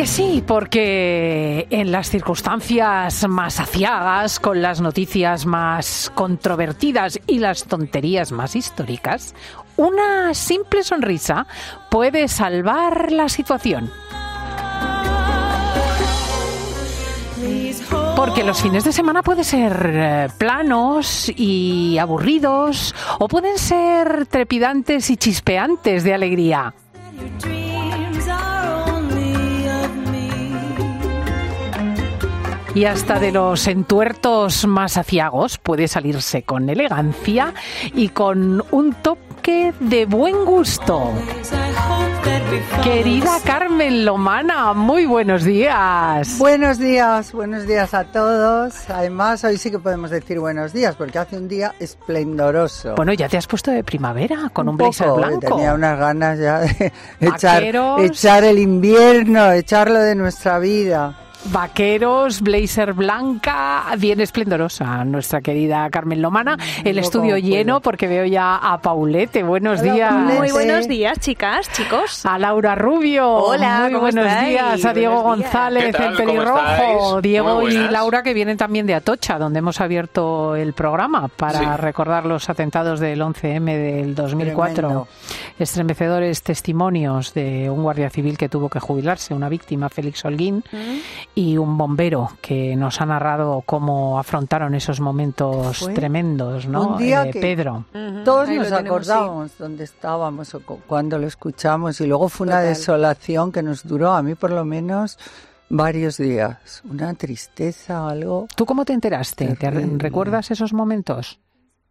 Porque sí, porque en las circunstancias más aciagas, con las noticias más controvertidas y las tonterías más históricas, una simple sonrisa puede salvar la situación. Porque los fines de semana pueden ser eh, planos y aburridos o pueden ser trepidantes y chispeantes de alegría. Y hasta de los entuertos más aciagos puede salirse con elegancia y con un toque de buen gusto. Querida Carmen Lomana, muy buenos días. Buenos días, buenos días a todos. Además, hoy sí que podemos decir buenos días porque hace un día esplendoroso. Bueno, ya te has puesto de primavera con un, blazer blanco. Tenía unas ganas ya de echar, echar el invierno, echarlo de nuestra vida. Vaqueros, blazer blanca, bien esplendorosa, nuestra querida Carmen Lomana. El estudio lleno porque veo ya a Paulete. Buenos días. Muy buenos días, chicas, chicos. A Laura Rubio. Hola, Muy buenos días. A Diego González, el pelirrojo. Diego y Laura que vienen también de Atocha, donde hemos abierto el programa para recordar los atentados del 11M del 2004. Estremecedores testimonios de un guardia civil que tuvo que jubilarse, una víctima, Félix Holguín. Mm y un bombero que nos ha narrado cómo afrontaron esos momentos tremendos, ¿no? Un día eh, Pedro. Todos nos acordamos dónde estábamos o cuando lo escuchamos y luego fue una desolación que nos duró, a mí por lo menos, varios días. Una tristeza, algo. ¿Tú cómo te enteraste? ¿Te recuerdas esos momentos?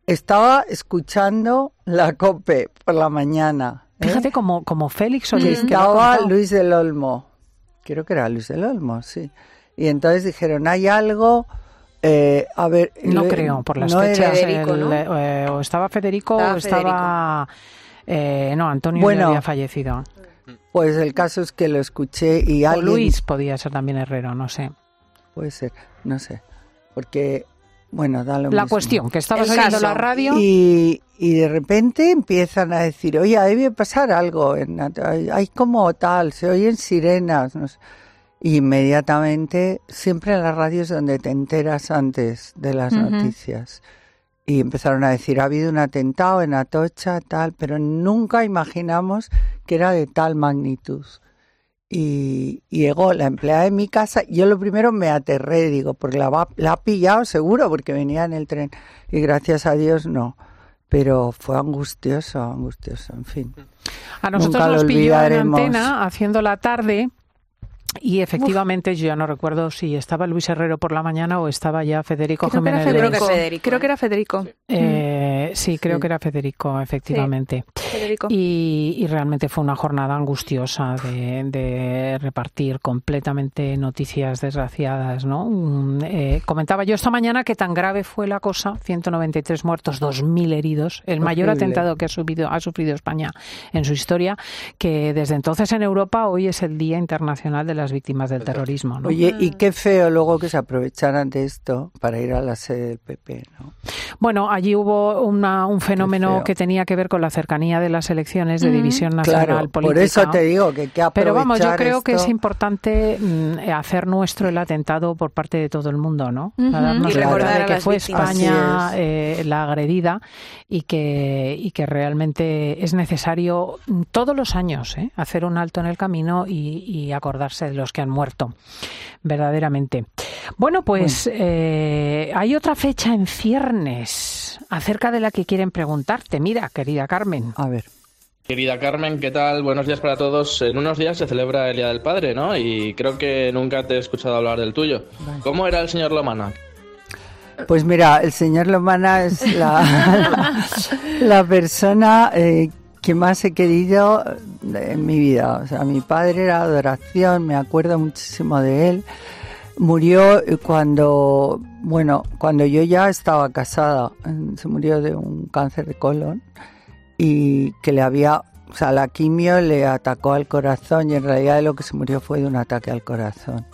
Estaba escuchando la COPE por la mañana. ¿eh? Fíjate como, como Félix Solís. Estaba Luis del Olmo creo que era Luis del Olmo, sí. Y entonces dijeron, hay algo... Eh, a ver, no creo, por las fechas. Eh, o estaba Federico o estaba. Eh, no, Antonio bueno, había fallecido. Pues el caso es que lo escuché y o Luis podía ser también Herrero, no sé. Puede ser, no sé. Porque, bueno, da lo La cuestión, que estabas oyendo la radio. Y, y de repente empiezan a decir, oye, debe pasar algo, hay, como tal, se oyen sirenas. inmediatamente, siempre en las radios donde te enteras antes de las noticias. Y empezaron a decir, ha habido un atentado en Atocha, tal, pero nunca imaginamos que era de tal magnitud. Y, llegó la empleada de mi casa, yo lo primero me aterré, digo, porque la, la ha pillado seguro, porque venía en el tren. Y gracias a Dios no pero fue angustioso, angustioso, en fin. A nosotros nos pilló en antena haciendo la tarde y efectivamente, yo ya no recuerdo si estaba Luis Herrero por la mañana o estaba ya Federico creo Jiménez. Que Federico. Creo que era Federico. Eh, sí, creo que era Federico, efectivamente. Federico. Y, realmente fue una jornada angustiosa de, repartir completamente noticias desgraciadas. ¿no? Mm, eh, comentaba yo esta mañana que tan grave fue la cosa, 193 muertos, 2.000 heridos, el mayor atentado que ha, subido, ha sufrido España en su historia, que desde entonces en Europa hoy es el Día Internacional de las víctimas del terrorismo. ¿no? Oye, y qué feo luego que se aprovecharan de esto para ir a la sede del PP, ¿no? Bueno, allí hubo una, un fenómeno que tenía que ver con la cercanía de las elecciones de división nacional claro, política. Por eso te digo que que Pero vamos, yo creo que es importante mm, hacer nuestro el atentado por parte de todo el mundo, ¿no? darnos recordar de que fue España eh, la agredida y que, y que realmente es necesario mm, todos los años ¿eh? hacer un alto en el camino y, y acordarse de los que han muerto, verdaderamente. Bueno, pues eh, hay otra fecha en ciernes acerca de la que quieren preguntarte. Mira, querida Carmen. A ver. Querida Carmen, ¿qué tal? Buenos días para todos. En unos días se celebra el Día del Padre, ¿no? Y creo que nunca te he escuchado hablar del tuyo. ¿Cómo era el señor Lomana? Pues mira, el señor Lomana es la, la, persona eh, que más he querido en mi vida. O sea, mi padre era adoración, me acuerdo muchísimo de él. Murió cuando, bueno, cuando yo ya estaba casada. Se murió de un cáncer de colon y que le había, o sea, la quimio le atacó al corazón y en realidad lo que se murió fue de un ataque al corazón.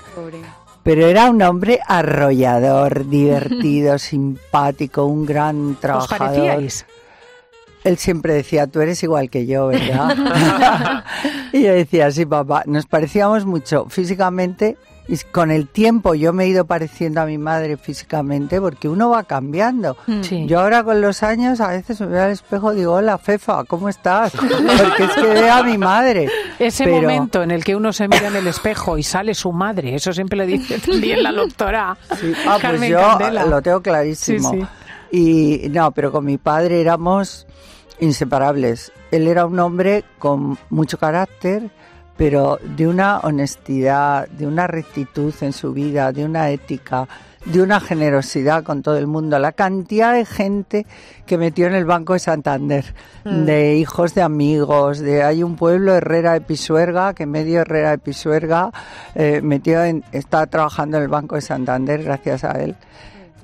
Pero era un hombre arrollador, divertido, simpático, un gran trabajador. Él siempre decía, tú eres igual que yo, ¿verdad? y yo decía, sí, papá, nos parecíamos mucho físicamente y con el tiempo yo me he ido pareciendo a mi madre físicamente porque uno va cambiando. Mm. Yo ahora con los años a veces me veo al espejo y digo, hola Fefa, ¿cómo estás? Porque es que veo a mi madre. Ese momento en el que uno se mira en el espejo y sale su madre, eso siempre le dice también la doctora. Ah, pues yo lo tengo clarísimo. Y no, pero con mi padre éramos inseparables. Él era un hombre con mucho carácter, pero de una honestidad, de una rectitud en su vida, de una ética, de una generosidad con todo el mundo. La cantidad de gente que metió en el Banco de Santander, mm. de hijos de amigos, de hay un pueblo Herrera de Pisuerga, que medio Herrera de Pisuerga eh, metió en, está trabajando en el Banco de Santander gracias a él.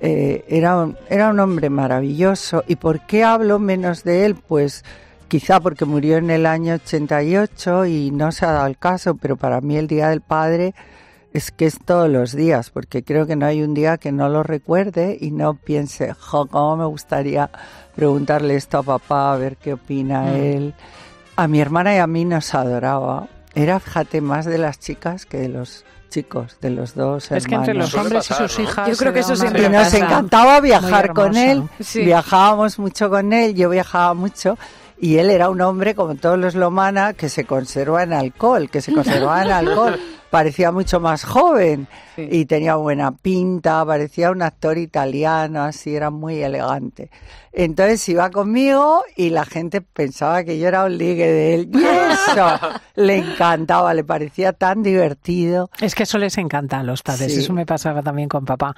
Eh, era, un, era un hombre maravilloso. ¿Y por qué hablo menos de él? Pues quizá porque murió en el año 88 y no se ha dado el caso, pero para mí el Día del Padre es que es todos los días, porque creo que no hay un día que no lo recuerde y no piense, jo, cómo me gustaría preguntarle esto a papá, a ver qué opina mm. él. A mi hermana y a mí nos adoraba. Era, fíjate, más de las chicas que de los chicos, de los dos Es que entre los hombres y sus hijas... Yo creo que eso siempre Y nos encantaba viajar con él, viajábamos mucho con él, yo viajaba mucho, y él era un hombre, como todos los Lomana, que se conserva en alcohol, que se conservaba en alcohol. Parecía mucho más joven y tenía buena pinta, parecía un actor italiano, así era muy elegante. Entonces iba conmigo y la gente pensaba que yo era un ligue de él. Y eso le encantaba, le parecía tan divertido. Es que eso les encanta a los padres, eso me pasaba también con papá.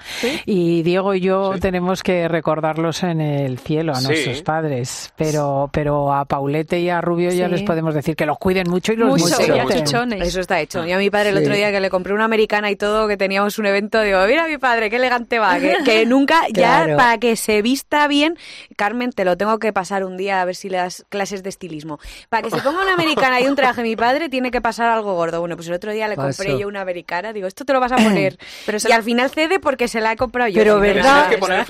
Y Diego y yo tenemos que recordarlos en el cielo a nuestros padres, pero, pero a Paulete y a Rubio ya les podemos decir que los cuiden mucho y los mucho, Eso está hecho. Y a mi padre el otro día que le compré una americana y todo, que teníamos un evento, digo, mira mi padre, qué elegante va, que, nunca, ya para que se vista bien, Carmen, te lo tengo que pasar un día a ver si le das clases de estilismo. Para que se ponga una americana y un traje mi padre, tiene que pasar algo gordo. Bueno, pues el otro día le compré yo una americana, digo, esto te lo vas a poner. Pero y al final cede porque se la he comprado yo. Pero verdad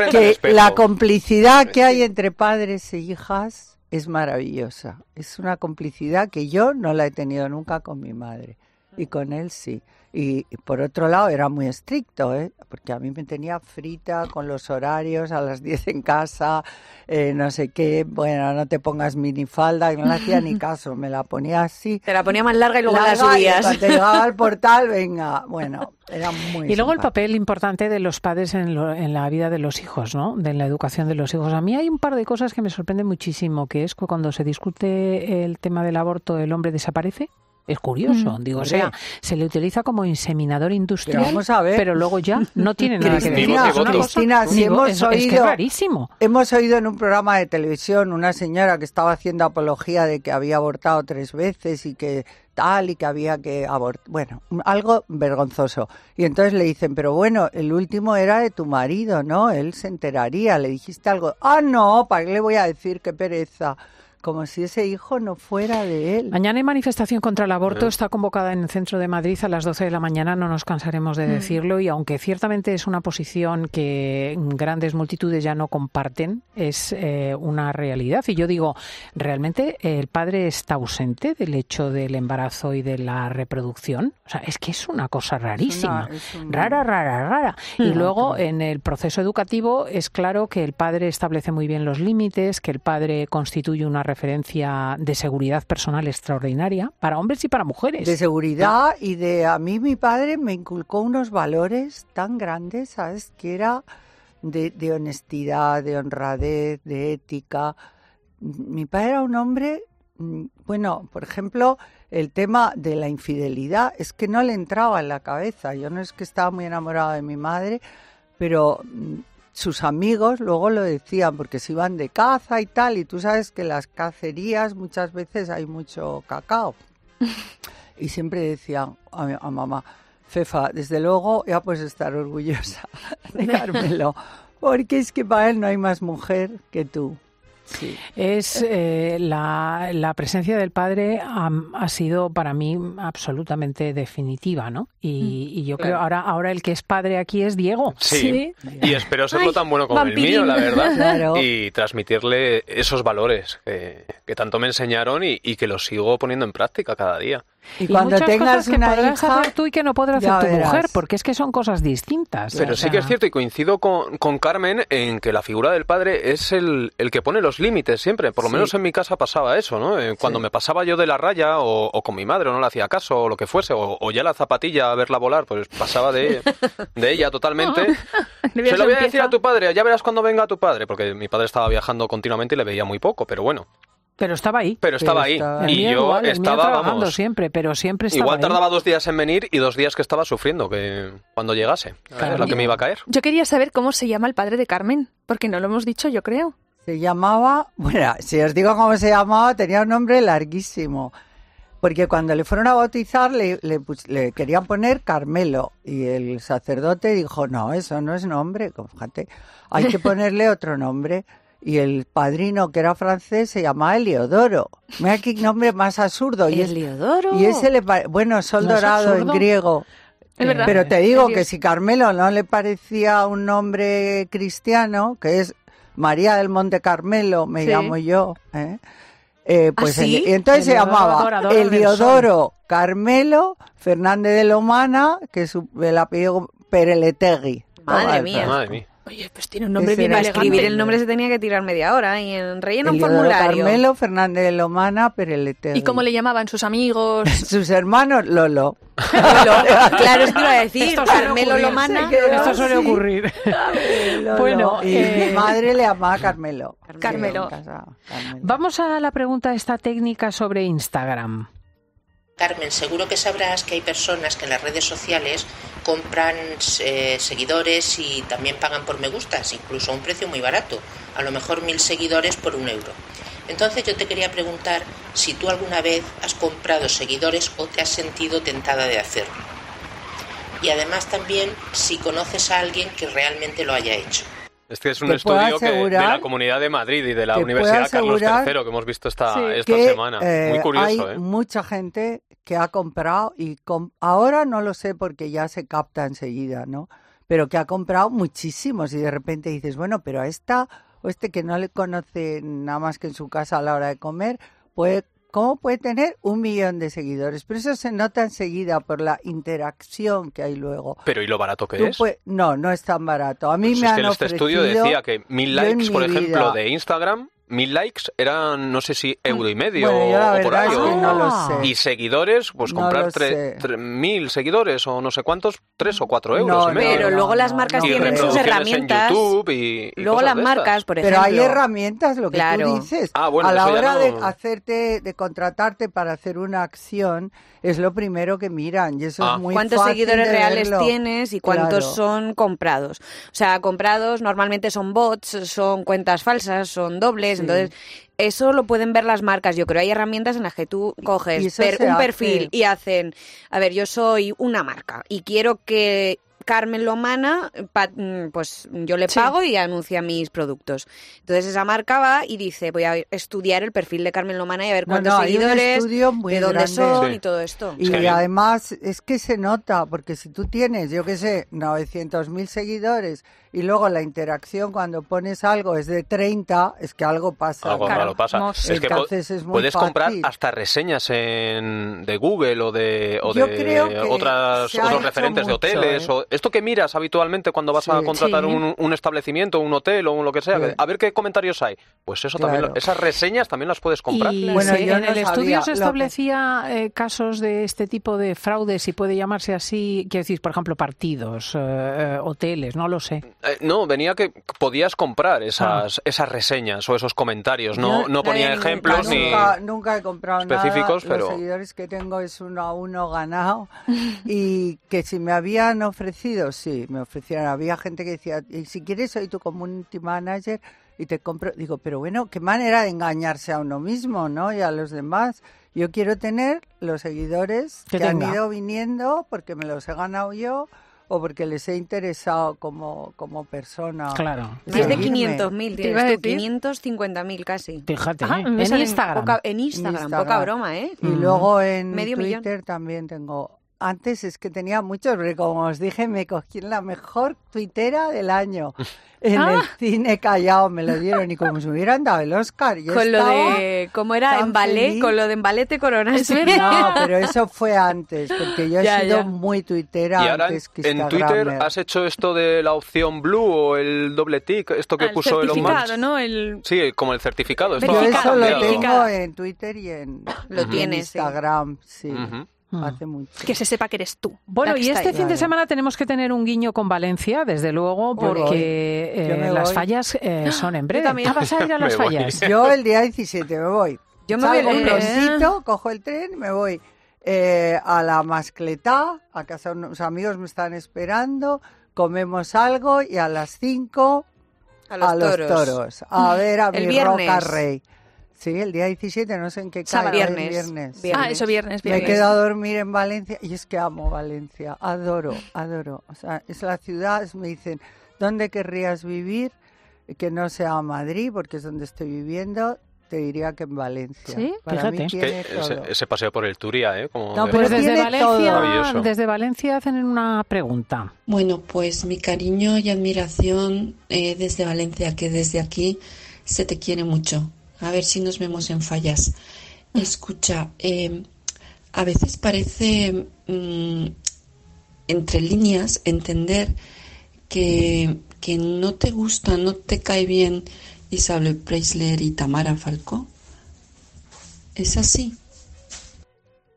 que, la complicidad que hay entre padres e hijas es maravillosa. Es una complicidad que yo no la he tenido nunca con mi madre y con él sí. Y, por otro lado era muy estricto, ¿eh? porque a mí me tenía frita con los horarios, a las 10 en casa, eh, no sé qué, bueno, no te pongas minifalda, y no le hacía ni caso, me la ponía así. Te la ponía más larga y luego la subías. cuando llegaba al portal, venga, bueno, era muy Y luego el papel importante de los padres en, en la vida de los hijos, ¿no? De la educación de los hijos. A mí hay un par de cosas que me sorprenden muchísimo, que es que cuando se discute el tema del aborto, el hombre desaparece es curioso, mm. digo, o sea, se le utiliza como inseminador industrial, pero, luego ya no tiene nada que ver. Cristina, si hemos oído, Hemos oído en un programa de televisión una señora que estaba haciendo apología de que había abortado tres veces y que tal y que había que abortar, bueno, algo vergonzoso. Y entonces le dicen, pero bueno, el último era de tu marido, ¿no? Él se enteraría, le dijiste algo, ah, no, ¿para qué le voy a decir qué pereza? Como si ese hijo no fuera de él. Mañana hay manifestación contra el aborto, está convocada en el centro de Madrid a las 12 de la mañana, no nos cansaremos de mm. decirlo, y aunque ciertamente es una posición que grandes multitudes ya no comparten, es eh, una realidad. Y yo digo, realmente el padre está ausente del hecho del embarazo y de la reproducción. O sea, es que es una cosa rarísima, rara, rara, rara. Y luego en el proceso educativo es claro que el padre establece muy bien los límites, que el padre constituye una referencia de seguridad personal extraordinaria para hombres y para mujeres. De seguridad y de a mí mi padre me inculcó unos valores tan grandes, ¿sabes? Que era de, de honestidad, de honradez, de ética. Mi padre era un hombre, mm, bueno, por ejemplo, el tema de la infidelidad es que no le entraba en la cabeza. Yo no es que estaba muy enamorada de mi madre, pero mm, sus amigos luego lo decían porque se iban de caza y tal, y tú sabes que en las cacerías muchas veces hay mucho cacao. y siempre decían a, mamá, Fefa, desde luego ya puedes estar orgullosa de Carmelo, porque es que para él no hay más mujer que tú. Es eh, la, la, presencia del padre ha, sido para mí absolutamente definitiva, ¿no? Y, mm. yo creo ahora ahora el que es padre aquí es Diego. Sí. Y espero serlo tan bueno como el mío, la verdad. Y transmitirle esos valores que, tanto me enseñaron y, y que los sigo poniendo en práctica cada día. Y, cuando tengas que podrás hacer tú y que no podrás hacer tu mujer, porque es que son cosas distintas. Pero sí que es cierto y coincido con, con, Carmen en que la figura del padre es el, el que pone los límites siempre. Por lo menos en mi casa pasaba eso, ¿no? Eh, cuando me pasaba yo de la raya o, con mi madre o no le hacía caso o lo que fuese, o, ya la zapatilla a verla volar, pues pasaba de, de ella totalmente. Se lo voy a decir a tu padre, ya verás cuando venga tu padre, porque mi padre estaba viajando continuamente y le veía muy poco, pero bueno. Pero estaba ahí. Pero estaba ahí. Y yo estaba trabajando siempre, pero siempre estaba Igual tardaba dos días en venir y dos días que estaba sufriendo que cuando llegase. Es lo que me iba a caer. Yo quería saber cómo se llama el padre de Carmen, porque no lo hemos dicho, yo creo. Se llamaba, bueno, si os digo cómo se llamaba, tenía un nombre larguísimo. Porque cuando le fueron a bautizar le, le, querían poner Carmelo y el sacerdote dijo, no, eso no es nombre, fíjate, hay que ponerle otro nombre y el padrino que era francés se llamaba Eliodoro. Mira qué nombre más absurdo. Y Eliodoro. Y ese le bueno, sol dorado en griego. Es verdad. Pero te digo que si Carmelo no le parecía un nombre cristiano, que es María del Monte Carmelo, me llamo yo, ¿eh? Eh, ¿Ah, pues entonces se llamaba Eliodoro Carmelo Fernández de Lomana, que es el apellido Pereletegui. Madre mía. Madre mía. Oye, pues tiene un nombre bien Para escribir el nombre se tenía que tirar media hora y en relleno un formulario. Carmelo Fernández de Lomana Pereletegui. ¿Y cómo le llamaban sus amigos? sus hermanos, Lolo. claro, es que iba a decir, esto Carmelo Lomana. Esto suele ocurrir. bueno, y mi eh, madre le llamaba Carmelo. Carmelo. Vamos a la pregunta esta técnica sobre Instagram. Carmen, seguro que sabrás que hay personas que en las redes sociales compran eh, seguidores y también pagan por me gustas, incluso a un precio muy barato, a lo mejor mil seguidores por un euro. Entonces yo te quería preguntar si tú alguna vez has comprado seguidores o te has sentido tentada de hacerlo. Y además también si conoces a alguien que realmente lo haya hecho. Este es un estudio de la Comunidad de Madrid y de la Universidad Carlos III que hemos visto esta, esta semana. Muy eh, curioso. Hay ¿eh? mucha gente que ha comprado y ahora no lo sé porque ya se capta enseguida, ¿no? Pero que ha comprado muchísimos y de repente dices, bueno, pero a esta o este que no le conoce nada más que en su casa a la hora de comer, puede ¿Cómo puede tener un millón de seguidores? Pero eso se nota enseguida por la interacción que hay luego. Pero ¿y lo barato que es? no, no es tan barato. A mí pues me es que en este estudio decía que mil likes, por ejemplo, de Instagram mil likes eran, no sé si euro y medio o, por ahí. no lo sé. Y seguidores, pues comprar mil seguidores o no sé cuántos, tres o cuatro euros. pero luego las marcas tienen sus herramientas. y, luego las marcas, por ejemplo. Pero hay herramientas, lo que tú dices. Ah, a la hora de hacerte, de contratarte para hacer una acción, es lo primero que miran y eso es ah. muy ¿Cuántos seguidores reales tienes y cuántos son comprados? O sea, comprados normalmente son bots, son cuentas falsas, son dobles, entonces eso lo pueden ver las marcas. Yo creo hay herramientas en las que tú coges un perfil y hacen, a ver, yo soy una marca y quiero que Carmen Lomana, mm, pues yo le pago y anuncia mis productos. Entonces esa marca va y dice, voy a estudiar el perfil de Carmen Lomana y a ver cuántos seguidores, de dónde son y todo esto. Y además es que se nota, porque si tú tienes, yo qué sé, 900.000 seguidores y luego la interacción cuando pones algo es de 30, es que algo pasa. Algo claro, pasa. Es que puedes comprar hasta reseñas en, de Google o de, o de otras, otros referentes de hoteles. ¿eh? o, esto que miras habitualmente cuando vas a contratar un, un, establecimiento, un hotel o lo que sea, a ver qué comentarios hay. Pues eso también, esas reseñas también las puedes comprar. Y bueno, en el estudio se establecía eh, casos de este tipo de fraude, si puede llamarse así, quiero decir, por ejemplo, partidos, eh, hoteles, no lo sé. Eh, no, venía que podías comprar esas, ah. esas reseñas o esos comentarios. No, no ponía ejemplos ni nunca, he comprado específicos, pero... Los seguidores que tengo es uno a uno ganado y que si me habían ofrecido, sí, me ofrecieron. Había gente que decía, y si quieres soy tu community manager y te compro. Digo, pero bueno, qué manera de engañarse a uno mismo, ¿no? Y a los demás. Yo quiero tener los seguidores que han ido viniendo porque me los he ganado yo o porque les he interesado como, como persona. Claro. Más de 500.000, tienes tú, 550.000 casi. Fíjate, ¿eh? en, Instagram. en, Instagram. poca broma, ¿eh? Y luego en Twitter también tengo antes es que tenía muchos, pero como os dije, me cogí la mejor tuitera del año. En el ah. cine callado me lo dieron y como si me hubieran dado el Oscar. con lo de, ¿cómo era? En ballet, con lo de en ballet te coronaste. No, pero eso fue antes, porque yo he sido muy tuitera ¿Y ahora antes que en Twitter has hecho esto de la opción blue o el doble tick, esto que puso Elon Musk. ¿no? El... Sí, como el certificado. Yo eso lo tengo en Twitter y en, lo tienes, Instagram, sí. Mm. hace mucho. Que se sepa que eres tú. Bueno, y este fin de semana tenemos que tener un guiño con Valencia, desde luego, porque eh, las fallas eh, son en breve. También vas a ir a las fallas. Yo el día 17 me voy. Yo me voy un prontito, cojo el tren y me voy eh, a la mascletá, a casa unos amigos me están esperando, comemos algo y a las 5 a los, toros. A ver a mi Roca Rey. Sí, el día 17, no sé en qué cae. Viernes. viernes. Ah, eso viernes, viernes. Me he quedado a dormir en Valencia y es que amo Valencia, adoro, adoro. O sea, es la ciudad, me dicen, ¿dónde querrías vivir? Que no sea Madrid, porque es donde estoy viviendo, te diría que en Valencia. Sí, fíjate. ese, paseo por el Turia, ¿eh? Como no, pues desde Valencia, desde Valencia hacen una pregunta. Bueno, pues mi cariño y admiración eh, desde Valencia, que desde aquí se te quiere mucho a ver si nos vemos en fallas. Escucha, eh, a veces parece mm, entre líneas entender que, que, no te gusta, no te cae bien Isabel Preisler y Tamara Falcó. ¿Es así?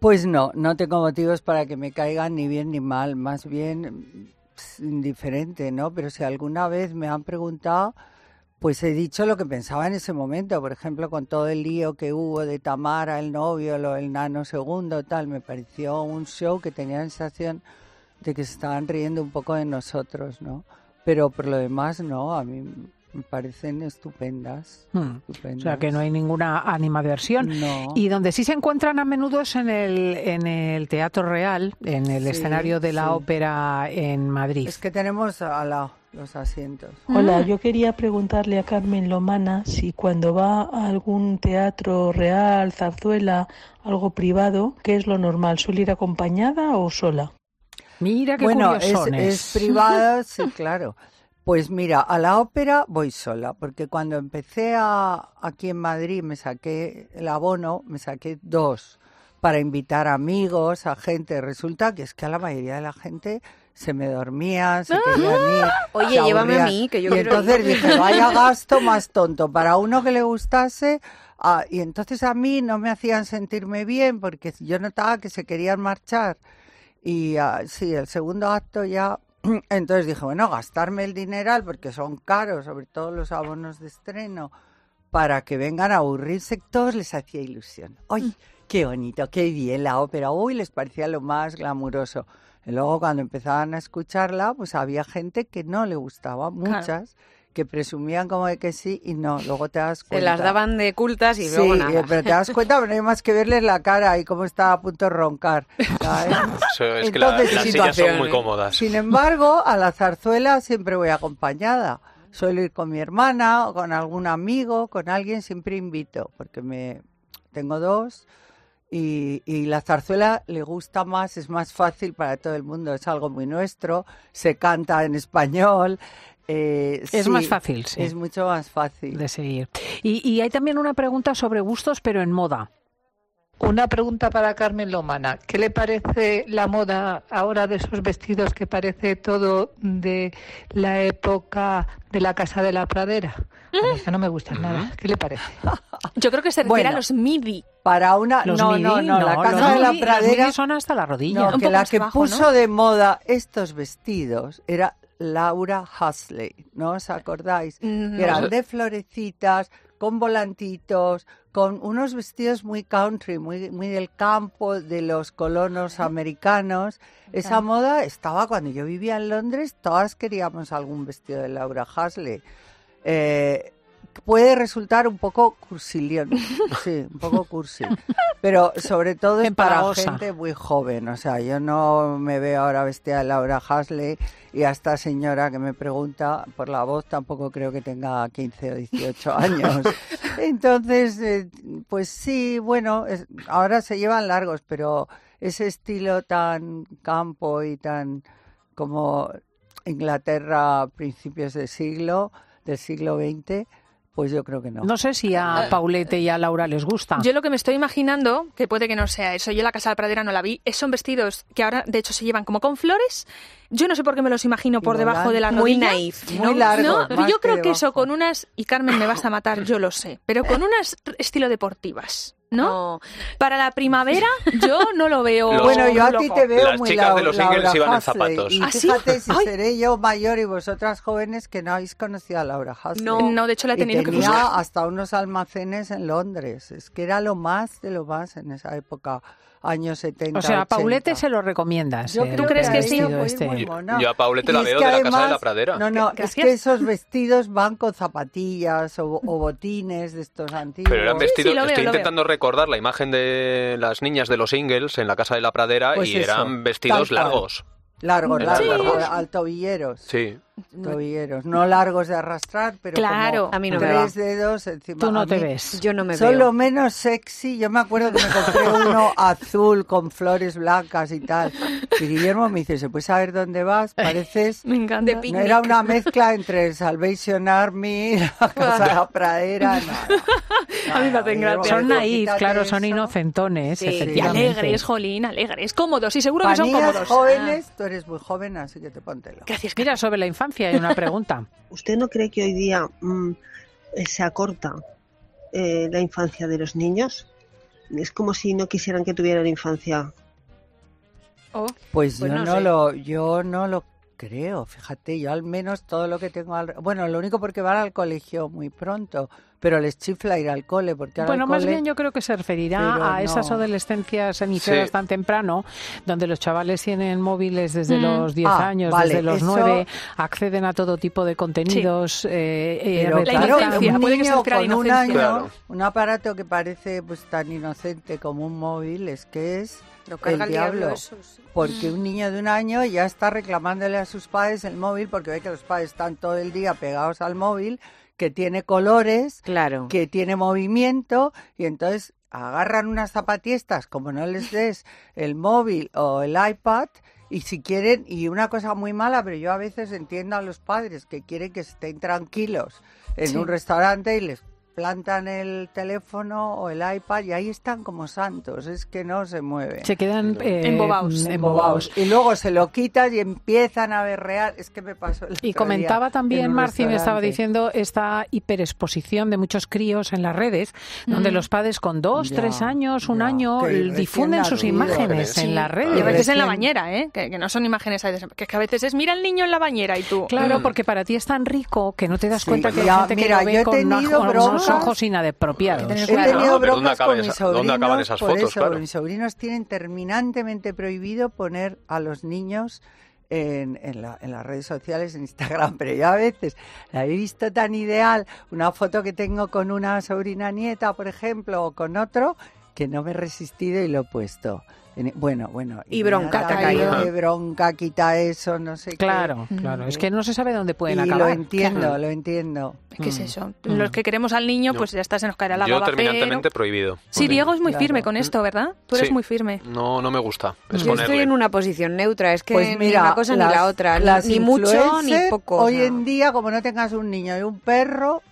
Pues no, no tengo motivos para que me caigan ni bien ni mal, más bien pues, indiferente, ¿no? Pero si alguna vez me han preguntado pues he dicho lo que pensaba en ese momento, por ejemplo, con todo el lío que hubo de Tamara, el novio, lo, el nano segundo, tal, me pareció un show que tenía la sensación de que se estaban riendo un poco de nosotros, ¿no? Pero por lo demás, no, a mí me parecen estupendas, hmm. O sea, que no hay ninguna animadversión. No. Y donde sí se encuentran a menudo es en el, en el Teatro Real, en el escenario de la ópera en Madrid. Es que tenemos a la los asientos. Hola, yo quería preguntarle a Carmen Lomana si cuando va a algún teatro real, zarzuela, algo privado, ¿qué es lo normal? ¿Suele ir acompañada o sola? Mira qué Bueno, es, es privado, sí, claro. Pues mira, a la ópera voy sola, porque cuando empecé a, aquí en Madrid me saqué el abono, me saqué dos para invitar amigos, a gente. Resulta que es que a la mayoría de la gente se me dormía, se querían ir. Oye, llévame a mí, que yo y entonces dije, vaya gasto más tonto. Para uno que le gustase, ah, y entonces a mí no me hacían sentirme bien porque yo notaba que se querían marchar. Y uh, sí, el segundo acto ya. Entonces dije, bueno, gastarme el dineral porque son caros, sobre todo los abonos de estreno, para que vengan a aburrirse, todos les hacía ilusión. ¡Ay, qué bonito, qué bien la ópera! Uy, les parecía lo más glamuroso. Y luego cuando empezaban a escucharla, pues había gente que no le gustaba, muchas. que presumían como de que sí y no, luego te das cuenta. Se las daban de cultas y luego nada. pero te das cuenta, pero no hay más que verles la cara y cómo está a punto de roncar. es que las sillas son muy cómodas. Sin embargo, a la zarzuela siempre voy acompañada. Suelo ir con mi hermana o con algún amigo, con alguien, siempre invito, porque me tengo dos y, la zarzuela le gusta más, es más fácil para todo el mundo, es algo muy nuestro, se canta en español. Eh, es más fácil, sí. Es mucho más fácil. De seguir. Y, y hay también una pregunta sobre gustos, pero en moda. Una pregunta para Carmen Lomana. ¿Qué le parece la moda ahora de esos vestidos que parece todo de la época de la Casa de la Pradera? A no me gustan nada. ¿Qué le parece? Yo creo que se refiere a los midi. Para una... no, no, no, la Casa de la Pradera... son hasta la rodilla. No, que la que puso de moda estos vestidos era Laura Husley, ¿no os acordáis? Eran de florecitas, con volantitos, con unos vestidos muy country, muy, muy del campo, de los colonos americanos. Esa moda estaba cuando yo vivía en Londres, todas queríamos algún vestido de Laura Hasley. Eh, puede resultar un poco cursilión, sí, un poco cursi, pero sobre todo es para gente muy joven, o sea, yo no me veo ahora vestida de Laura Hasley y a esta señora que me pregunta por la voz tampoco creo que tenga 15 o 18 años. Entonces, eh, pues sí, bueno, ahora se llevan largos, pero ese estilo tan campo y tan como Inglaterra a principios del siglo, del siglo XX, pues yo creo que no. No sé si a Paulete y a Laura les gusta. Yo lo que me estoy imaginando, que puede que no sea eso, yo la Casa de la Pradera no la vi, son vestidos que ahora de hecho se llevan como con flores. Yo no sé por qué me los imagino por debajo de la Muy naif. Muy largo. yo creo que, eso con unas, y Carmen me vas a matar, yo lo sé, pero con unas estilo deportivas. ¿no? Para la primavera yo no lo veo. bueno, yo a ti te veo Las muy chicas de los singles iban en zapatos. Y ¿Ah, fíjate si seré yo mayor y vosotras jóvenes que no habéis conocido a Laura Hasley. No, no de hecho la he tenido y tenía hasta unos almacenes en Londres. Es que era lo más de lo más en esa época años 70. O sea, a Paulete se lo recomiendas. Yo ¿Tú crees que sí? Este. Yo, a Paulete la veo de la casa de la pradera. No, no, es que esos vestidos van con zapatillas o, botines de estos antiguos. Pero eran vestidos, estoy intentando recordar la imagen de las niñas de los Ingles en la casa de la pradera pues y eran vestidos largos. Largos, largos, altobilleros. Sí. Tobilleros, no largos de arrastrar, pero claro, a mí no tres dedos encima. Tú no te ves. Yo no me veo. Son lo menos sexy. Yo me acuerdo que me compré uno azul con flores blancas y tal. Y Guillermo me dice, ¿se puede saber dónde vas? Pareces... me encanta. No era una mezcla entre Salvation Army, la Casa de la Pradera. a mí me hacen gracia. Son naif, claro, son inocentones, sí, Y alegres, jolín, alegres, cómodos. Y seguro que son cómodos. jóvenes, tú eres muy joven, así que te póntelo. Gracias. Mira, sobre la infancia hay una pregunta. ¿Usted no cree que hoy día mm, eh, se acorta eh, la infancia de los niños? Es como si no quisieran que tuvieran infancia. Oh, pues, pues, yo no, lo, yo no lo creo. Fíjate, yo al menos todo lo que tengo, al, bueno, lo único porque van al colegio muy pronto pero les chifla ir al cole. Porque bueno, más bien yo creo que se referirá a esas adolescencias iniciadas tan temprano, donde los chavales tienen móviles desde mm. los 10 ah, años, desde los 9, acceden a todo tipo de contenidos. Eh, eh claro, un puede que con un año, un aparato que parece pues tan inocente como un móvil, es que es el diablo. Porque un niño de un año ya está reclamándole a sus padres el móvil porque ve que los padres están todo el día pegados al móvil que tiene colores, claro. que tiene movimiento y entonces agarran unas zapatistas, como no les des el móvil o el iPad, y si quieren, y una cosa muy mala, pero yo a veces entiendo a los padres que quieren que estén tranquilos en un restaurante y les plantan el teléfono o el iPad y ahí están como santos, es que no se mueven. Se quedan eh, embobados, Y luego se lo quitas y empiezan a berrear, es que me pasó Y comentaba también, Marci, me estaba diciendo, esta hiperexposición de muchos críos en las redes, donde los padres con dos, tres años, un año, difunden sus imágenes en las redes. Y a veces en la bañera, ¿eh? que, no son imágenes, que, es que a veces es, mira el niño en la bañera y tú... Claro, mm. porque para ti es tan rico que no te das cuenta que hay gente que lo ve con ojos inadepropiados. He tenido broncas con mis sobrinos, esas por eso, mis sobrinos tienen terminantemente prohibido poner a los niños en, en, las redes sociales, en Instagram, pero yo a veces la he visto tan ideal, una foto que tengo con una sobrina nieta, por ejemplo, o con otro, que no me he resistido y lo he puesto. Bueno, bueno. Y, bronca, te bronca, quita eso, no sé claro, qué. Claro, es que no se sabe dónde pueden y acabar. lo entiendo, lo entiendo. ¿Qué es mm. eso? Los que queremos al niño, pues ya está, se nos caerá la Yo terminantemente prohibido. Sí, Diego es muy firme con esto, ¿verdad? Tú eres muy firme. No, no me gusta. Yo estoy en una posición neutra, es que pues ni una cosa ni la otra, ni mucho ni poco. Hoy en día, como no tengas un niño y un perro,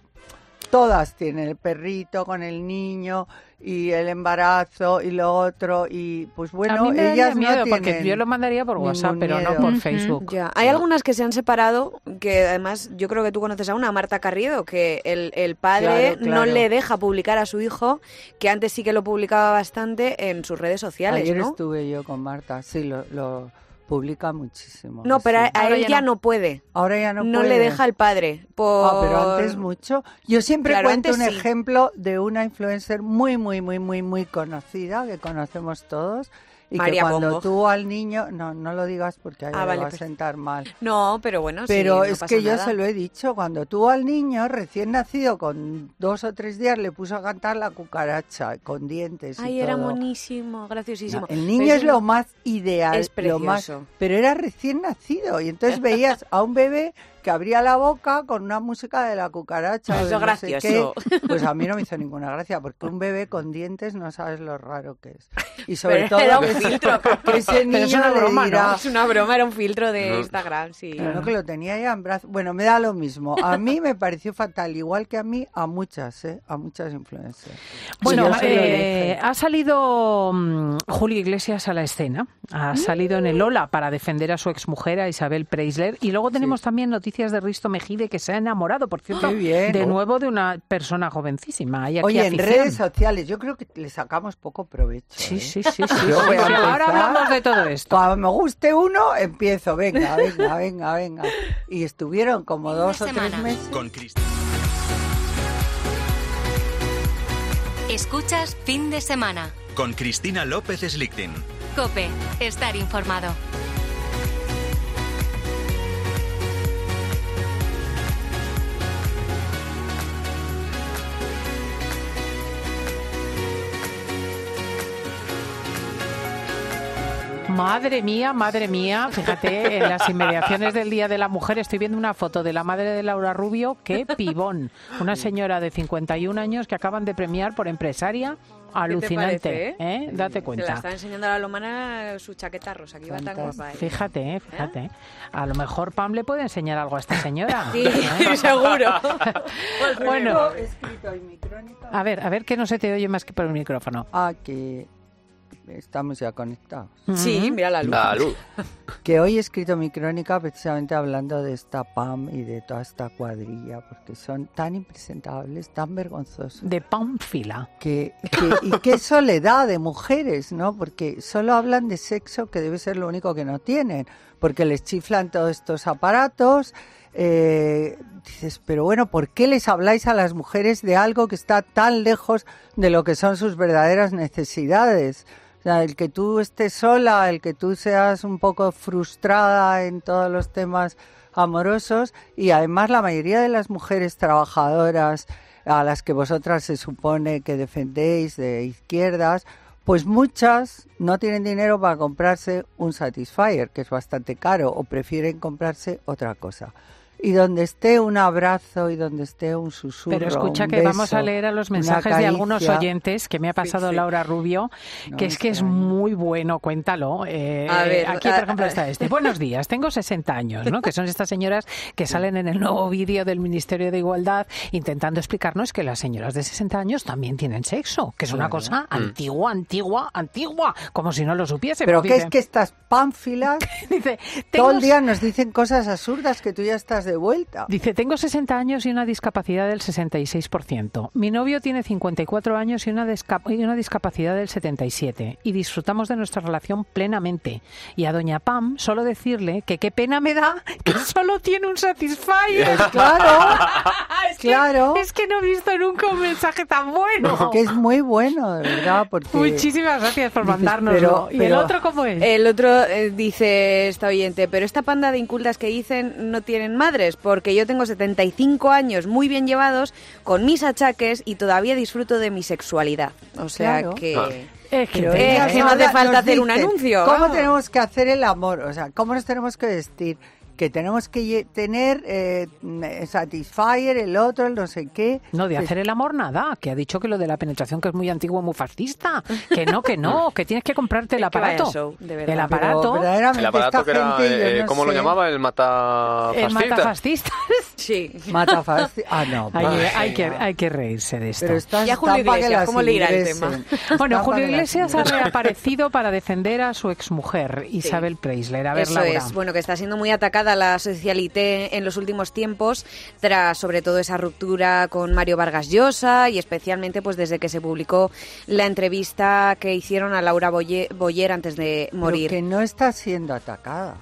todas tienen el perrito con el niño y el embarazo y lo otro y pues bueno, a mí me ellas miedo no porque yo lo mandaría por WhatsApp, pero no por Facebook. Ya. Hay algunas que se han separado, que además yo creo que tú conoces a una, Marta Carriedo, que el, el padre no le deja publicar a su hijo, que antes sí que lo publicaba bastante en sus redes sociales, Ayer ¿no? estuve yo con Marta, sí, lo, lo publica muchísimo. No, pero a, él ya no. puede. Ahora ya no, no le deja el padre. Por... Ah, pero antes mucho. Yo siempre cuento un ejemplo de una influencer muy, muy, muy, muy, muy conocida, que conocemos todos, Y que cuando tú al niño, no, no lo digas porque ahí ah, va a pues sentar mal. No, pero bueno, Pero es que yo se lo he dicho, cuando tú al niño recién nacido con dos o tres días le puso a cantar la cucaracha con dientes. Ay, era monísimo, graciosísimo. el niño es lo más ideal, es lo más, pero era recién nacido y entonces veías a un bebé que abría la boca con una música de la cucaracha. Eso gracioso. Pues a mí no me hizo ninguna gracia, porque un bebé con dientes no sabes lo raro que es. Y sobre todo era un filtro. ese niño es una broma, ¿no? Es una broma, era un filtro de Instagram, sí. No que lo tenía ya en brazos. Bueno, me da lo mismo. A mí me pareció fatal, igual que a mí, a muchas, ¿eh? A muchas influencias. Bueno, eh, ha salido um, Julio Iglesias a la escena. Ha salido en el Ola para defender a su exmujer, a Isabel Preisler. Y luego tenemos también noticias de Risto Mejide que se ha enamorado, por cierto, de nuevo de una persona jovencísima. Oye, en redes sociales yo creo que le sacamos poco provecho. Sí, ¿eh? sí, sí, sí. Ahora hablamos de todo esto. Cuando me guste uno, empiezo. Venga, venga, venga, venga. Y estuvieron como dos o tres meses. Con Escuchas fin de semana. Con Cristina López Slichting. Cope, estar informado. Madre mía, madre mía, fíjate, en las inmediaciones del Día de la Mujer estoy viendo una foto de la madre de Laura Rubio, qué pibón, una señora de 51 años que acaban de premiar por empresaria alucinante, eh? ¿eh? Date cuenta. Se la está enseñando a la lomana su chaqueta rosa, que iba tan guapa. ¿eh? Fíjate, fíjate. A lo mejor Pam le puede enseñar algo a esta señora. sí, seguro. bueno, a ver, a ver que no se te oye más que por el micrófono. Ah, que estamos ya conectados. Sí, mira la luz. La luz. Que hoy he escrito mi crónica precisamente hablando de esta PAM y de toda esta cuadrilla, porque son tan impresentables, tan vergonzosos. De PAMfila. Que, que, y qué soledad de mujeres, ¿no? Porque solo hablan de sexo, que debe ser lo único que no tienen, porque les chiflan todos estos aparatos. Eh, dices, pero bueno, ¿por qué les habláis a las mujeres de algo que está tan lejos de lo que son sus verdaderas necesidades? Sea, el que tú estés sola, el que tú seas un poco frustrada en todos los temas amorosos y además la mayoría de las mujeres trabajadoras a las que vosotras se supone que defendéis de izquierdas, pues muchas no tienen dinero para comprarse un Satisfyer, que es bastante caro, o prefieren comprarse otra cosa y donde esté un abrazo y donde esté un susurro. Pero escucha que vamos a leer a los mensajes de algunos oyentes que me ha pasado Laura Rubio, que es que es muy bueno, cuéntalo. Eh, aquí, por ejemplo, está este. Buenos días, tengo 60 años, ¿no? Que son estas señoras que salen en el nuevo vídeo del Ministerio de Igualdad intentando explicarnos que las señoras de 60 años también tienen sexo, que es una cosa mm. antigua, antigua, antigua, como si no lo supiese. Pero ¿qué es que estas pánfilas dice, todo el día nos dicen cosas absurdas que tú ya estás de vuelta. Dice, tengo 60 años y una discapacidad del 66%. Mi novio tiene 54 años y una, y una discapacidad del 77%. Y disfrutamos de nuestra relación plenamente. Y a doña Pam solo decirle que qué pena me da que solo tiene un Satisfyer. Pues claro, es claro. Que, es que no he visto nunca un mensaje tan bueno. Que es muy bueno, de verdad. Muchísimas gracias por mandárnoslo. ¿Y el otro cómo es? El otro eh, dice esta oyente, pero esta panda de incultas que dicen no tienen madre porque yo tengo 75 años muy bien llevados, con mis achaques y todavía disfruto de mi sexualidad. O sea que... Ah. Es que, no hace falta hacer un anuncio. ¿Cómo tenemos que hacer el amor? O sea, ¿cómo nos tenemos que vestir? Que tenemos que tener eh, Satisfyer, el otro, el no sé qué. No, de hacer el amor nada, que ha dicho que lo de la penetración que es muy antiguo, muy fascista, que no, que no, que tienes que comprarte el aparato. el aparato. el aparato que era, eh, ¿cómo lo llamaba? El matafascista. El matafascista. sí. Matafascista. Ah, no. Hay, que, hay que reírse de esto. Pero está, ya Julio Iglesias, ¿cómo le irá el tema? Bueno, Julio Iglesias ha reaparecido para defender a su exmujer, Isabel Preisler. A ver, Eso es, bueno, que está siendo muy atacada la socialité en los últimos tiempos, tras sobre todo esa ruptura con Mario Vargas Llosa y especialmente pues desde que se publicó la entrevista que hicieron a Laura Boyer, antes de morir. que no está siendo atacada.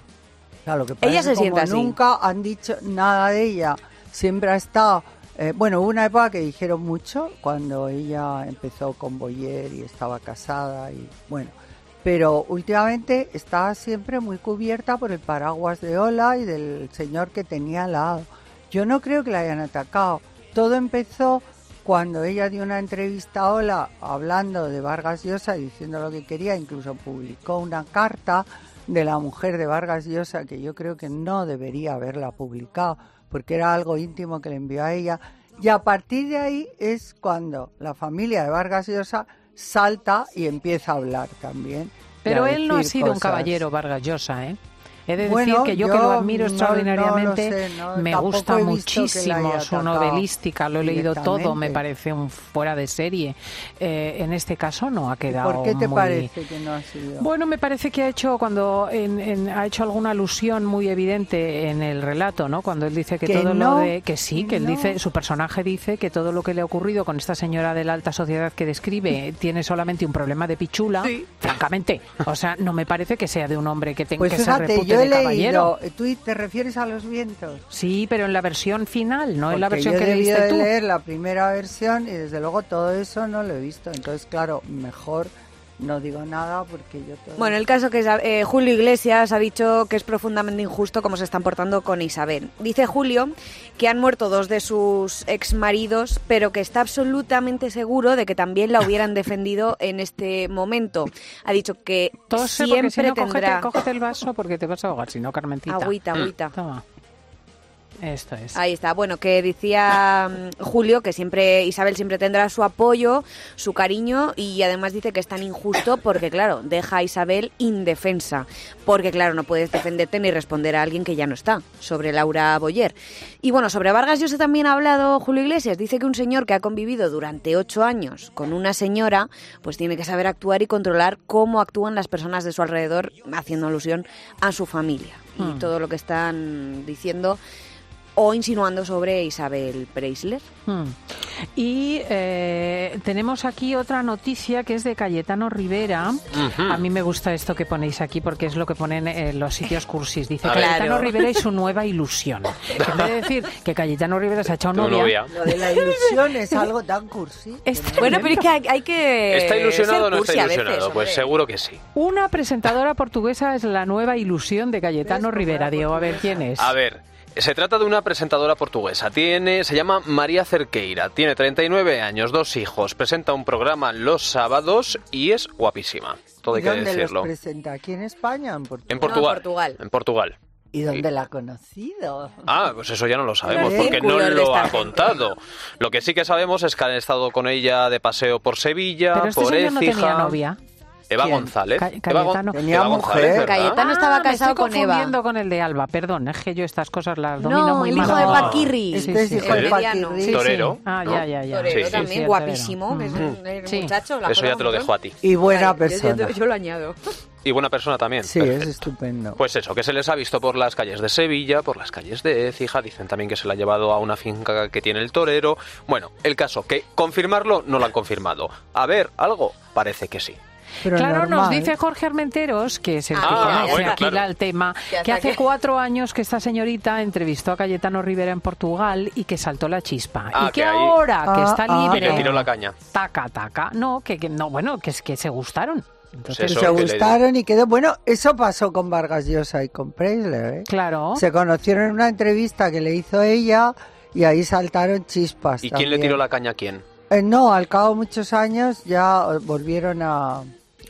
lo que ella se siente así. Nunca han dicho nada de ella. Siempre ha estado. Eh, bueno, hubo una época que dijeron mucho cuando ella empezó con Boyer y estaba casada y bueno pero últimamente está siempre muy cubierta por el paraguas de Ola y del señor que tenía al lado. Yo no creo que la hayan atacado. Todo empezó cuando ella dio una entrevista a Ola hablando de Vargas Llosa, diciendo lo que quería, incluso publicó una carta de la mujer de Vargas Llosa que yo creo que no debería haberla publicado porque era algo íntimo que le envió a ella. Y a partir de ahí es cuando la familia de Vargas Llosa salta y empieza a hablar también. Pero él no ha sido un caballero Vargas Llosa, ¿eh? He de decir que yo, que lo admiro extraordinariamente, me gusta muchísimo su novelística, lo he leído todo, me parece un fuera de serie. Eh, en este caso no ha quedado. ¿Por qué te parece que no ha sido? Bueno, me parece que ha hecho cuando ha hecho alguna alusión muy evidente en el relato, ¿no? Cuando él dice que, todo lo de que sí, que él dice, su personaje dice que todo lo que le ha ocurrido con esta señora de la alta sociedad que describe tiene solamente un problema de pichula, francamente. O sea, no me parece que sea de un hombre que tenga pues que ser yo he leído, ¿tú te refieres a los vientos? Sí, pero en la versión final, no en la versión que leíste tú. leer la primera versión y desde luego todo eso no lo he visto. Entonces, claro, mejor no digo nada porque yo Bueno, el caso que eh, Julio Iglesias ha dicho que es profundamente injusto cómo se están portando con Isabel. Dice Julio que han muerto dos de sus ex maridos, pero que está absolutamente seguro de que también la hubieran defendido en este momento. Ha dicho que siempre si no, tendrá... Cógete, el vaso porque te vas a ahogar, si no, Carmentita. Agüita, agüita. Toma. Esto es. Ahí está. Bueno, que decía mm, Julio que siempre Isabel siempre tendrá su apoyo, su cariño y además dice que es tan injusto porque, claro, deja a Isabel indefensa. Porque, claro, no puedes defenderte ni responder a alguien que ya no está, sobre Laura Boyer. Y bueno, sobre Vargas Llosa también ha hablado Julio Iglesias. Dice que un señor que ha convivido durante ocho años con una señora, pues tiene que saber actuar y controlar cómo actúan las personas de su alrededor, haciendo alusión a su familia. Y hmm. todo lo que están diciendo o insinuando sobre Isabel Preisler. Hmm. Y eh, tenemos aquí otra noticia que es de Cayetano Rivera. A mí me gusta esto que ponéis aquí porque es lo que ponen en los sitios cursis. Dice Cayetano Rivera y su nueva ilusión. En vez de decir que Cayetano Rivera se ha echado novia. Lo de la ilusión es algo tan cursi. bueno, pero es que hay, que. ¿Está ilusionado o no está ilusionado? pues seguro que sí. Una presentadora portuguesa es la nueva ilusión de Cayetano Rivera. Diego, a ver quién es. A ver. Se trata de una presentadora portuguesa. Tiene, se llama María Cerqueira. Tiene 39 años, dos hijos. Presenta un programa los sábados y es guapísima. Todo hay que decirlo. Los presenta? ¿Aquí en España? En Portugal. En Portugal. En Portugal. ¿Y dónde la ha conocido? Ah, pues eso ya no lo sabemos, porque no lo ha contado. Lo que sí que sabemos es que han estado con ella de paseo por Sevilla, Pero este por Écija. No tenía novia. Eva González. Cayetano. Tenía mujer. Cayetano estaba ah, casado con Eva. con el de Alba. Perdón, es que yo estas cosas las domino no, muy el mal. hijo de Paquirri. Este es hijo de Paquirri. Torero. Ah, ya, ya, ya. Torero también, guapísimo. Es un muchacho. Eso ya te lo dejo a ti. Y buena persona. Yo, lo añado. Y buena persona también. Sí, es estupendo. Pues eso, que se les ha visto por las calles de Sevilla, por las calles de Écija, dicen también que se la ha llevado a una finca que tiene el torero. Bueno, el caso, que confirmarlo no lo han confirmado. A ver, algo, parece que sí claro, nos dice Jorge Armenteros, que es el que ah, conoce el tema, que hace cuatro años que esta señorita entrevistó a Cayetano Rivera en Portugal y que saltó la chispa. Ah, y que, ahora que está ah, libre... Y le tiró la caña. Taca, taca. No, que, no bueno, que es que se gustaron. Entonces, se gustaron y quedó. Bueno, eso pasó con Vargas Llosa y con Preisler. ¿eh? Claro. Se conocieron en una entrevista que le hizo ella y ahí saltaron chispas. ¿Y quién le tiró la caña a quién? Eh, no, al cabo de muchos años ya volvieron a,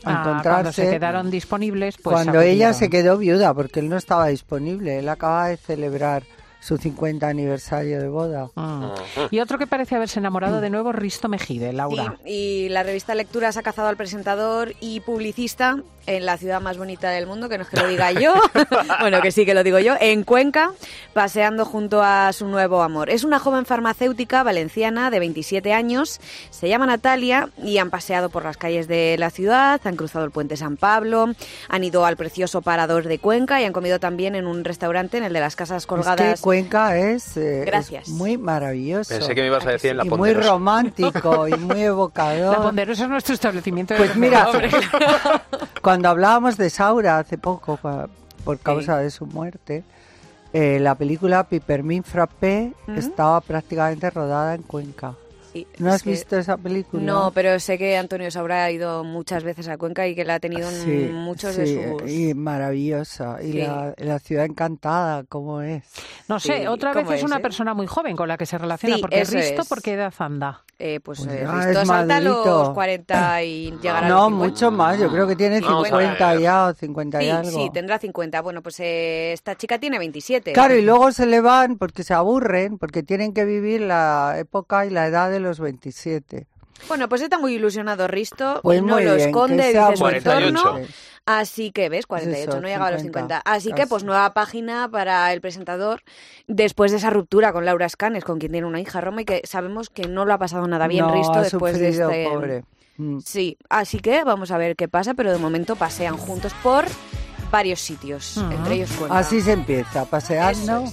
Ah, cuando se quedaron disponibles, pues cuando ella se quedó viuda, porque él no estaba disponible, él acaba de celebrar su 50 aniversario de boda. Ah. Y otro que parece haberse enamorado de nuevo, Risto Mejide, Laura. y la revista Lecturas ha cazado al presentador y publicista en la ciudad más bonita del mundo, que no es que lo diga yo, bueno, que sí que lo digo yo, en Cuenca, paseando junto a su nuevo amor. Es una joven farmacéutica valenciana de 27 años, se llama Natalia y han paseado por las calles de la ciudad, han cruzado el puente San Pablo, han ido al precioso parador de Cuenca y han comido también en un restaurante en el de las Casas Colgadas. Cuenca es, eh, muy maravilloso. Pensé que me ibas a decir en la y muy romántico y muy evocador. La Ponderosa es nuestro establecimiento de Pues mira, cuando hablábamos de Saura hace poco, por causa de su muerte, eh, la película Pipermin Frappé estaba prácticamente rodada en Cuenca. ¿No has visto esa película? No, pero sé que Antonio Saura ha ido muchas veces a Cuenca y que la ha tenido en muchos de sus... y maravillosa. Y la, ciudad encantada, ¿cómo es? No sé, otra vez es, una eh? persona muy joven con la que se relaciona, porque Risto, ¿por qué edad anda? Eh, pues, pues eh, Risto salta a los 40 y llegará no, a los 50. No, mucho más, yo creo que tiene 50 ya o 50 y algo. Sí, tendrá 50. Bueno, pues esta chica tiene 27. Claro, y luego se le van porque se aburren, porque tienen que vivir la época y la edad de los 27. Bueno, pues está muy ilusionado Risto pues no lo esconde, dice su entorno. Así que, ¿ves? 48, no llega a los 50. Así que, pues nueva página para el presentador después de esa ruptura con Laura Scanes, con quien tiene una hija Roma y que sabemos que no lo ha pasado nada bien Risto después de este... Pobre. Mm. Sí, así que vamos a ver qué pasa, pero de momento pasean juntos por varios sitios, entre ellos Cuenca. Así se empieza, paseando.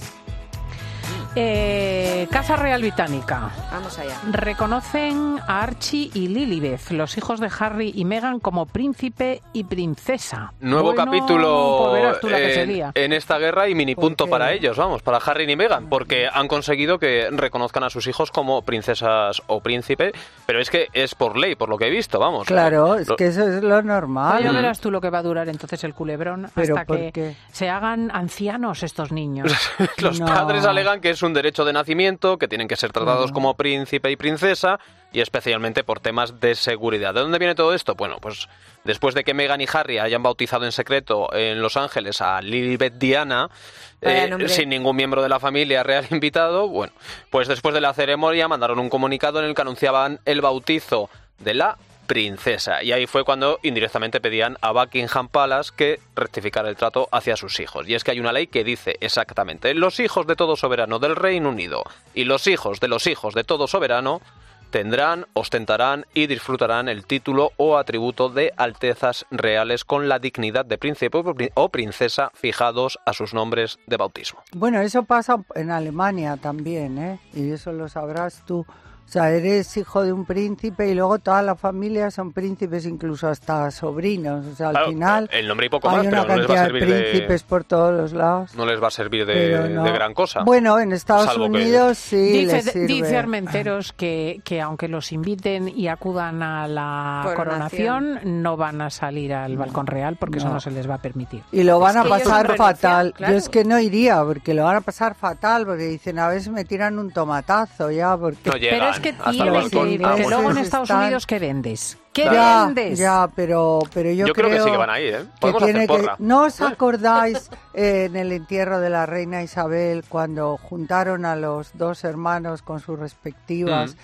Eh, Casa Real Británica. Vamos allá. Reconocen a Archie y Lilibeth, los hijos de Harry y Meghan, como príncipe y princesa. Nuevo capítulo pues en, esta guerra y mini punto para ellos, vamos, para Harry y Meghan, porque han conseguido que reconozcan a sus hijos como princesas o príncipe, pero es que es por ley, por lo que he visto, vamos. Claro, es que eso es lo normal. ya verás tú lo que va a durar entonces el culebrón hasta que se hagan ancianos estos niños. los padres alegan que es un derecho de nacimiento, que tienen que ser tratados como príncipe y princesa, y especialmente por temas de seguridad. ¿De dónde viene todo esto? Bueno, pues después de que Meghan y Harry hayan bautizado en secreto en Los Ángeles a Lilibet Diana, eh, sin ningún miembro de la familia real invitado, bueno, pues después de la ceremonia mandaron un comunicado en el que anunciaban el bautizo de la princesa. Y ahí fue cuando indirectamente pedían a Buckingham Palace que rectificara el trato hacia sus hijos. Y es que hay una ley que dice exactamente, los hijos de todo soberano del Reino Unido y los hijos de los hijos de todo soberano tendrán, ostentarán y disfrutarán el título o atributo de altezas reales con la dignidad de príncipe o princesa fijados a sus nombres de bautismo. Bueno, eso pasa en Alemania también, ¿eh? Y eso lo sabrás tú. O sea, eres hijo de un príncipe y luego toda la familia son príncipes, incluso hasta sobrinos. O sea, al final el nombre y poco hay más, una pero cantidad de príncipes por todos los lados. No les va a servir de, gran cosa. Bueno, en Estados Unidos sí dice, les sirve. Dice Armenteros que, que aunque los inviten y acudan a la coronación, no van a salir al balcón real porque eso no se les va a permitir. Y lo van a pasar fatal. Yo es que no iría porque lo van a pasar fatal porque dicen a veces me tiran un tomatazo ya porque... No que tienen que ir, que luego en Estados Unidos, ¿qué vendes? ¿Qué ya, vendes? Ya, pero, pero yo, yo creo, que sí que van ahí, ¿eh? Podemos hacer porra. ¿No os acordáis eh, en el entierro de la reina Isabel cuando juntaron a los dos hermanos con sus respectivas? Mm.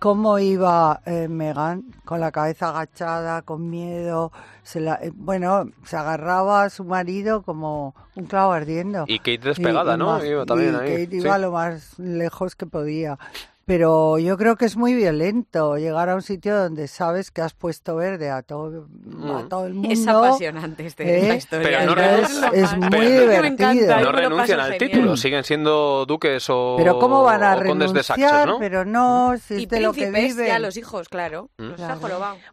¿Cómo iba eh, Megan? Con la cabeza agachada, con miedo. Se la, eh, bueno, se agarraba a su marido como un clavo ardiendo. Y Kate despegada, ¿no? iba también ahí. Kate iba lo más lejos que podía pero yo creo que es muy violento llegar a un sitio donde sabes que has puesto verde a todo, a mm. todo el mundo. Es apasionante este, esta historia. Pero no es, muy divertido. No renuncian al título, siguen siendo duques o Pero cómo van a renunciar, ¿no? Pero no, si es de lo que viven. ya los hijos, claro. Mm.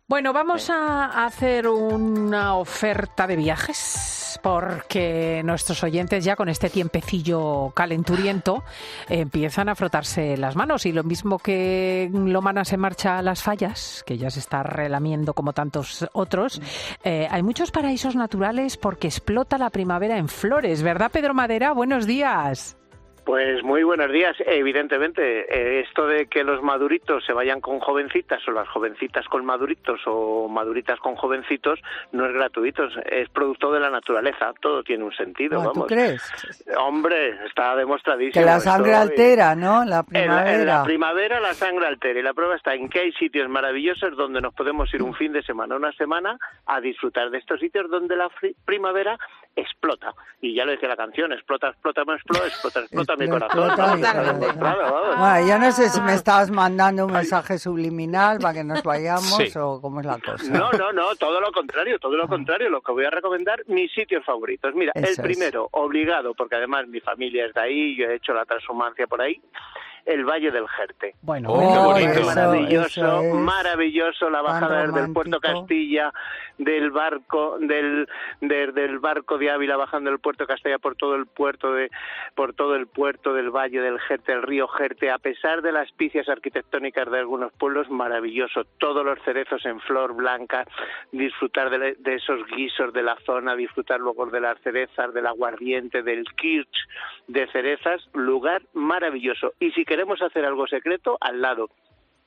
Bueno, vamos a hacer una oferta de viajes porque nuestros oyentes ya con este tiempecillo calenturiento empiezan a frotarse las manos y lo mismo que Lomana se marcha a las fallas, que ya se está relamiendo como tantos otros, eh, hay muchos paraísos naturales porque explota la primavera en flores, ¿verdad, Pedro Madera? Buenos días. Pues muy buenos días. Evidentemente, eh, esto de que los maduritos se vayan con jovencitas o las jovencitas con maduritos o maduritas con jovencitos no es gratuito, es producto de la naturaleza. Todo tiene un sentido. vamos. ¿Tú crees? Hombre, está demostradísimo. Que la sangre altera, ¿no? La primavera. En, la primavera la sangre altera y la prueba está en que hay sitios maravillosos donde nos podemos ir un fin de semana, una semana, a disfrutar de estos sitios donde la primavera explota. Y ya lo decía la canción, explota, explota, me explota, explota, explota mi corazón. Bueno, yo no sé si me estabas mandando un mensaje subliminal para que nos vayamos o cómo es la cosa. No, no, no, todo lo contrario, todo lo ah. contrario. Lo que voy a recomendar, mis sitios favoritos. Mira, el primero, obligado, porque además mi familia es de ahí, yo he hecho la transhumancia por ahí, el Valle del Jerte. Bueno, maravilloso, maravilloso la bajada desde el Puerto Castilla, del barco del, del barco de Ávila bajando el Puerto Castilla por todo el puerto de por todo el puerto del Valle del Jerte, el río Jerte, a pesar de las picias arquitectónicas de algunos pueblos, maravilloso. Todos los cerezos en flor blanca, disfrutar de, de esos guisos de la zona, disfrutar luego de las cerezas, del aguardiente, del kirch de cerezas, lugar maravilloso. Y si queremos hacer algo secreto, al lado.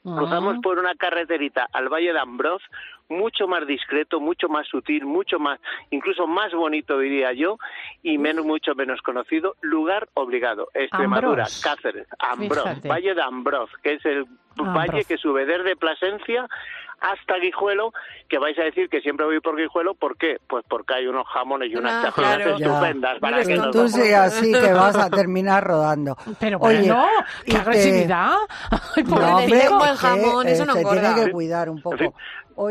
Cruzamos por una carreterita al Valle de Ambroz, mucho más discreto, mucho más sutil, mucho más, incluso más bonito diría yo, y menos, mucho menos conocido, lugar obligado, Extremadura, Cáceres, Ambroz, Valle de Ambroz, que es el valle que sube desde Plasencia hasta Guijuelo, que vais a decir que siempre voy por Guijuelo, ¿por qué? Pues porque hay unos jamones y unas ah, estupendas. Para que tú sí, así que vas a terminar rodando. Pero bueno, qué agresividad. no, hombre, buen jamón, eso no se tiene que cuidar un poco.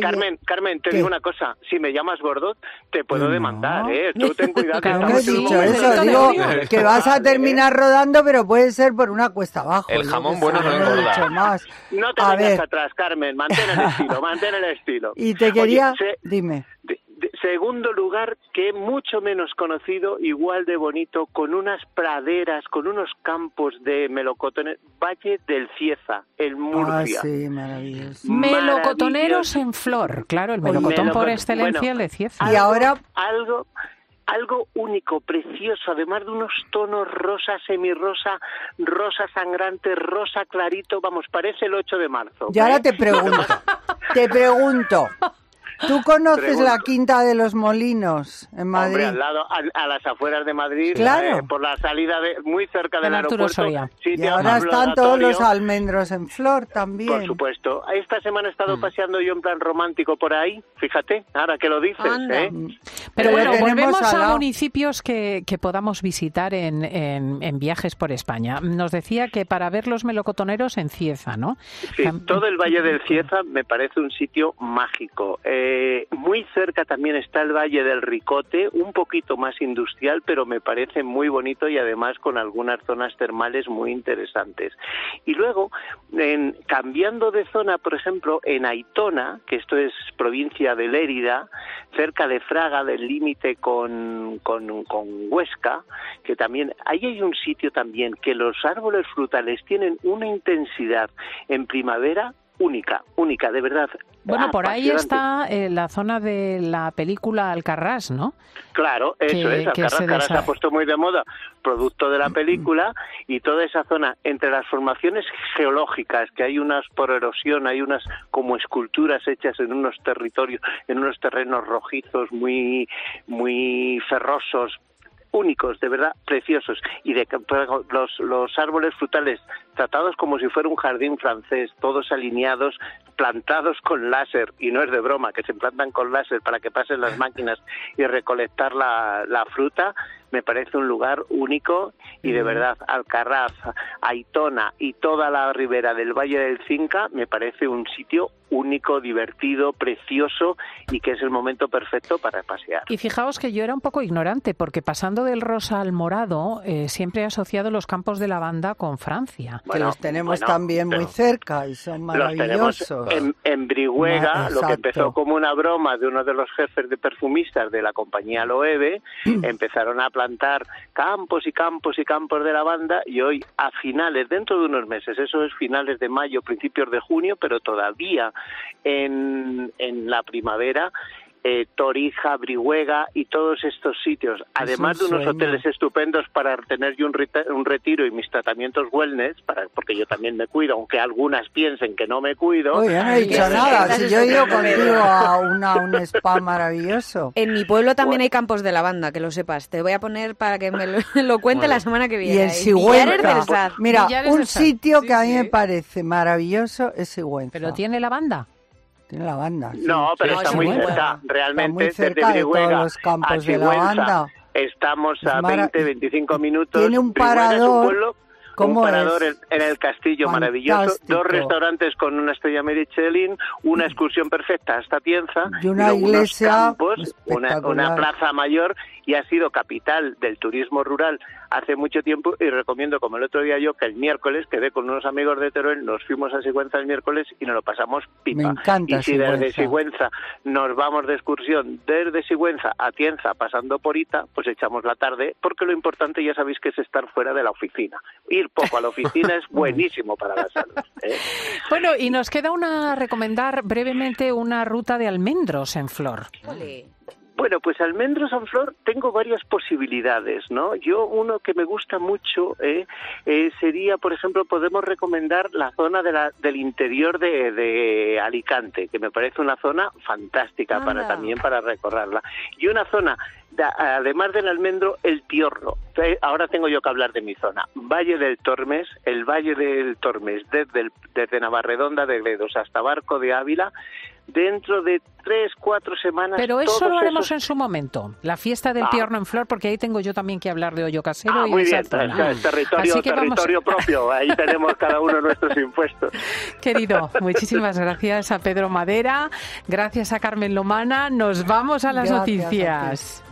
Carmen, Carmen, te digo una cosa. Si me llamas Gordot, te puedo demandar, ¿eh? Tú ten cuidado. que he dicho eso. Digo que vas a terminar rodando, pero puede ser por una cuesta abajo. El jamón bueno no engorda. Más. No te vayas atrás, Carmen. Mantén el estilo, mantén el estilo. Y te quería... Dime segundo lugar, que mucho menos conocido, igual de bonito, con unas praderas, con unos campos de melocotones, Valle del Cieza, el Murcia. Ah, sí, maravilloso. Melocotoneros en flor, claro, el melocotón por excelencia, el de Cieza. y ahora algo algo único, precioso, además de unos tonos rosa, semirrosa, rosa sangrante, rosa clarito, vamos, parece el 8 de marzo. Y ahora te pregunto, te pregunto, ¿Tú conoces la Quinta de los Molinos en Madrid? Hombre, al lado, a, las afueras de Madrid, claro. Eh, por la salida de, muy cerca del aeropuerto. y ahora están todos los almendros en flor también. Por supuesto. Esta semana he estado mm. paseando yo en plan romántico por ahí, fíjate, ahora que lo dices. ¿eh? Pero bueno, volvemos a municipios que, que podamos visitar en, en, viajes por España. Nos decía que para ver los melocotoneros en Cieza, ¿no? Sí, todo el Valle del Cieza me parece un sitio mágico. Eh, eh, muy cerca también está el Valle del Ricote, un poquito más industrial, pero me parece muy bonito y además con algunas zonas termales muy interesantes. Y luego, en, cambiando de zona, por ejemplo, en Aitona, que esto es provincia de Lérida, cerca de Fraga, límite con, con, con Huesca, que también, ahí hay un sitio también que los árboles frutales tienen una intensidad en primavera única, única, de verdad. Bueno, por ahí está eh, la zona de la película Alcarrás, ¿no? Claro, eso es, Alcarrás, se, ha puesto muy de moda, producto de la película, y toda esa zona, entre las formaciones geológicas, que hay unas por erosión, hay unas como esculturas hechas en unos territorios, en unos terrenos rojizos muy, muy ferrosos, únicos, de verdad preciosos, y de los, los árboles frutales tratados como si fuera un jardín francés, todos alineados, plantados con láser, y no es de broma, que se plantan con láser para que pasen las máquinas y recolectar la, la fruta, me parece un lugar único y de verdad Alcarraz, Aitona y toda la ribera del Valle del Cinca me parece un sitio único, divertido, precioso y que es el momento perfecto para pasear. Y fijaos que yo era un poco ignorante porque pasando del rosa al morado eh, siempre he asociado los campos de lavanda con Francia. que los tenemos también muy cerca y son maravillosos. en, en Brihuega, lo que empezó como una broma de uno de los jefes de perfumistas de la compañía Loewe, empezaron a plantar campos y campos y campos de lavanda y hoy a finales, dentro de unos meses, eso es finales de mayo, principios de junio, pero todavía en, en la primavera eh, Torija, Brihuega y todos estos sitios, además de unos hoteles estupendos para tener yo un, un, retiro y mis tratamientos wellness, para, porque yo también me cuido, aunque algunas piensen que no me cuido. Oye, no he dicho nada, si yo he ido contigo a una, un spa maravilloso. En mi pueblo también hay campos de lavanda, que lo sepas. Te voy a poner para que me lo, cuente la semana que viene. Y el Sigüenza. Mira, un sitio que a mí me parece maravilloso es Sigüenza. ¿Pero tiene lavanda? Tiene la banda. No, pero está muy cerca. Realmente, está muy cerca de todos los campos de la banda. Estamos a 20, 25 minutos. Tiene un parador. un parador en, el castillo maravilloso, dos restaurantes con una estrella Michelin, una excursión perfecta hasta Tienza, y una iglesia, una, una, plaza mayor y ha sido capital del turismo rural hace mucho tiempo y recomiendo, como el otro día yo, que el miércoles quedé con unos amigos de Teruel, nos fuimos a Sigüenza el miércoles y nos lo pasamos pipa. Me encanta y si desde Sigüenza nos vamos de excursión desde Sigüenza a Tienza pasando por Ita, pues echamos la tarde, porque lo importante ya sabéis que es estar fuera de la oficina. Ir poco a la oficina es buenísimo para la salud. ¿eh? Bueno, y nos queda una recomendar brevemente una ruta de almendros en flor. Bueno, pues almendros en flor tengo varias posibilidades, ¿no? Yo uno que me gusta mucho eh, eh, sería, por ejemplo, podemos recomendar la zona de la, del interior de, Alicante, que me parece una zona fantástica para también para recorrerla. Y una zona además del almendro, el tiorro. Ahora tengo yo que hablar de mi zona. Valle del Tormes, el Valle del Tormes, desde, desde Navarredonda de Gredos hasta Barco de Ávila, dentro de tres, cuatro semanas. Pero eso lo haremos en su momento, la fiesta del ah. en flor, porque ahí tengo yo también que hablar de hoyo casero. Ah, y muy bien, territorio, territorio propio, ahí tenemos cada uno nuestros impuestos. Querido, muchísimas gracias a Pedro Madera, gracias a Carmen Lomana, nos vamos a las noticias.